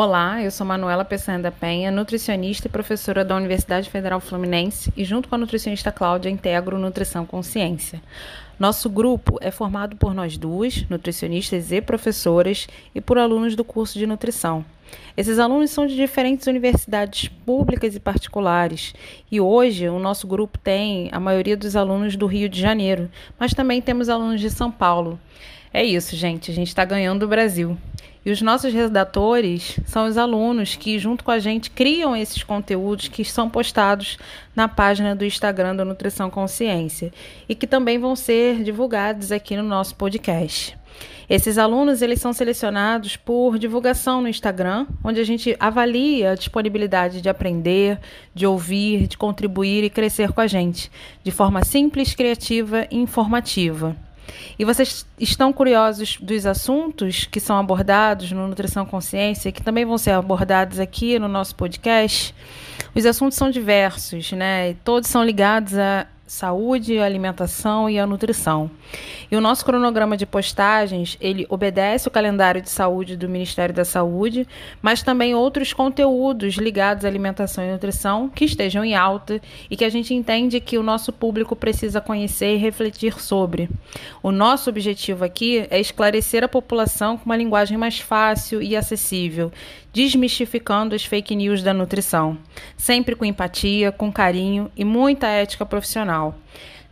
Olá, eu sou Manuela Peçanha Penha, nutricionista e professora da Universidade Federal Fluminense e junto com a nutricionista Cláudia integro Nutrição Consciência. Nosso grupo é formado por nós duas, nutricionistas e professoras, e por alunos do curso de nutrição. Esses alunos são de diferentes universidades públicas e particulares, e hoje o nosso grupo tem a maioria dos alunos do Rio de Janeiro, mas também temos alunos de São Paulo. É isso, gente, a gente está ganhando o Brasil. E os nossos redatores são os alunos que, junto com a gente, criam esses conteúdos que são postados na página do Instagram da Nutrição Consciência e que também vão ser divulgados aqui no nosso podcast. Esses alunos eles são selecionados por divulgação no Instagram, onde a gente avalia a disponibilidade de aprender, de ouvir, de contribuir e crescer com a gente, de forma simples, criativa e informativa. E vocês estão curiosos dos assuntos que são abordados no Nutrição Consciência, que também vão ser abordados aqui no nosso podcast? Os assuntos são diversos, né? Todos são ligados a saúde, a alimentação e a nutrição. E o nosso cronograma de postagens, ele obedece o calendário de saúde do Ministério da Saúde, mas também outros conteúdos ligados à alimentação e nutrição que estejam em alta e que a gente entende que o nosso público precisa conhecer e refletir sobre. O nosso objetivo aqui é esclarecer a população com uma linguagem mais fácil e acessível, desmistificando as fake news da nutrição, sempre com empatia, com carinho e muita ética profissional.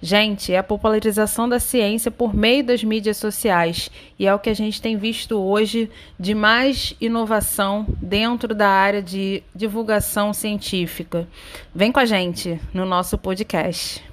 Gente, é a popularização da ciência por meio das mídias sociais e é o que a gente tem visto hoje de mais inovação dentro da área de divulgação científica. Vem com a gente no nosso podcast.